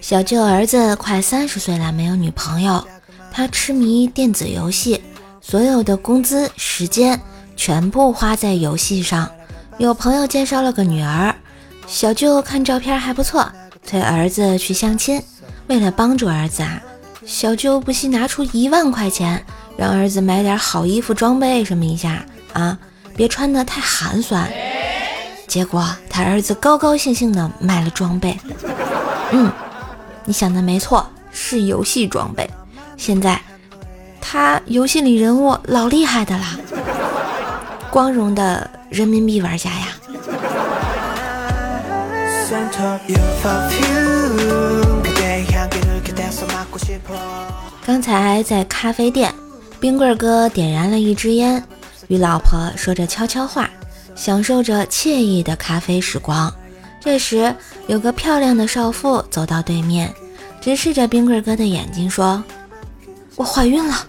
小舅儿子快三十岁了，没有女朋友，他痴迷电子游戏，所有的工资、时间全部花在游戏上。有朋友介绍了个女儿，小舅看照片还不错，催儿子去相亲。为了帮助儿子啊，小舅不惜拿出一万块钱，让儿子买点好衣服、装备什么一下啊，别穿得太寒酸。结果他儿子高高兴兴的买了装备，嗯，你想的没错，是游戏装备。现在他游戏里人物老厉害的啦，光荣的人民币玩家呀。刚才在咖啡店，冰棍哥点燃了一支烟，与老婆说着悄悄话，享受着惬意的咖啡时光。这时，有个漂亮的少妇走到对面，直视着冰棍哥的眼睛说：“我怀孕了。”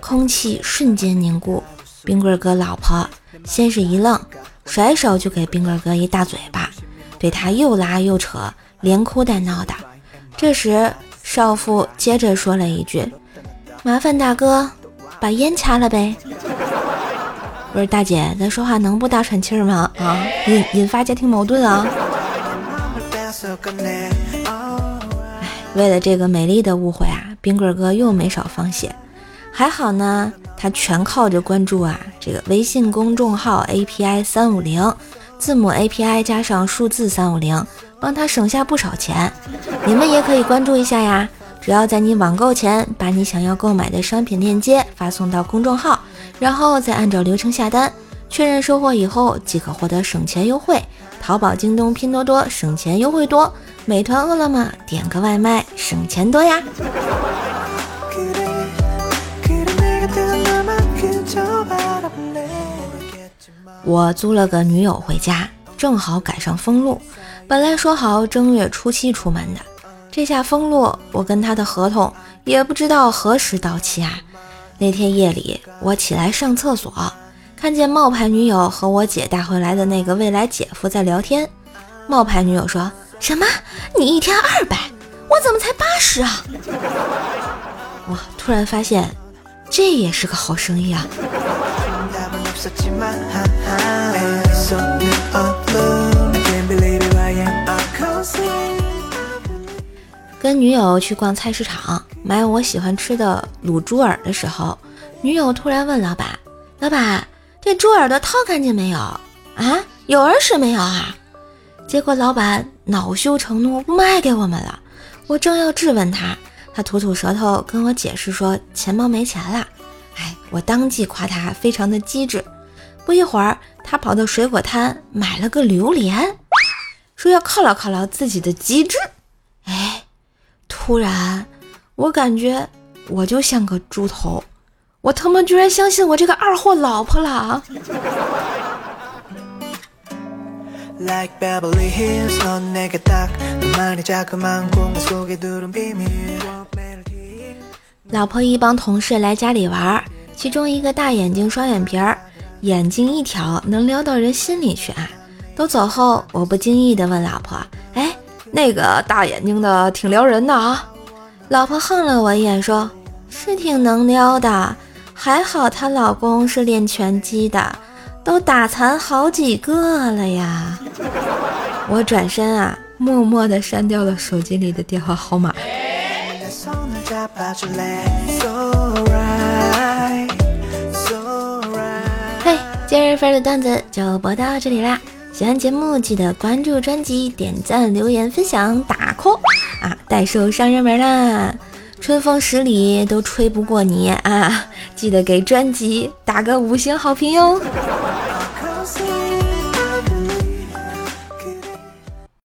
空气瞬间凝固。冰棍哥老婆先是一愣，甩手就给冰棍哥一大嘴巴，对他又拉又扯，连哭带闹的。这时，少妇接着说了一句：“麻烦大哥把烟掐了呗。”不是大姐，咱说话能不大喘气儿吗？啊，引引发家庭矛盾啊！哎，为了这个美丽的误会啊，冰棍哥又没少放血。还好呢，他全靠着关注啊这个微信公众号 API 三五零，字母 API 加上数字三五零。帮他省下不少钱，你们也可以关注一下呀。只要在你网购前把你想要购买的商品链接发送到公众号，然后再按照流程下单，确认收货以后即可获得省钱优惠。淘宝、京东、拼多多省钱优惠多，美团、饿了么点个外卖省钱多呀。我租了个女友回家，正好赶上封路。本来说好正月初七出门的，这下封路，我跟他的合同也不知道何时到期啊！那天夜里，我起来上厕所，看见冒牌女友和我姐带回来的那个未来姐夫在聊天。冒牌女友说什么：“你一天二百，我怎么才八十啊？”我突然发现，这也是个好生意啊！跟女友去逛菜市场买我喜欢吃的卤猪耳的时候，女友突然问老板：“老板，这猪耳朵掏干净没有？啊，有耳屎没有啊？”结果老板恼羞成怒，不卖给我们了。我正要质问他，他吐吐舌头跟我解释说钱包没钱了。哎，我当即夸他非常的机智。不一会儿，他跑到水果摊买了个榴莲，说要犒劳犒劳自己的机智。哎。突然，我感觉我就像个猪头，我他妈居然相信我这个二货老婆了啊！老婆一帮同事来家里玩，其中一个大眼睛双眼皮儿，眼睛一挑能撩到人心里去啊！都走后，我不经意的问老婆：“哎。”那个大眼睛的挺撩人的啊！老婆横了我一眼，说是挺能撩的，还好她老公是练拳击的，都打残好几个了呀。我转身啊，默默地删掉了手机里的电话号码。嘿，今日份的段子就播到这里啦。喜欢节目记得关注专辑、点赞、留言、分享、打 call 啊！代售上热门啦，春风十里都吹不过你啊！记得给专辑打个五星好评哟。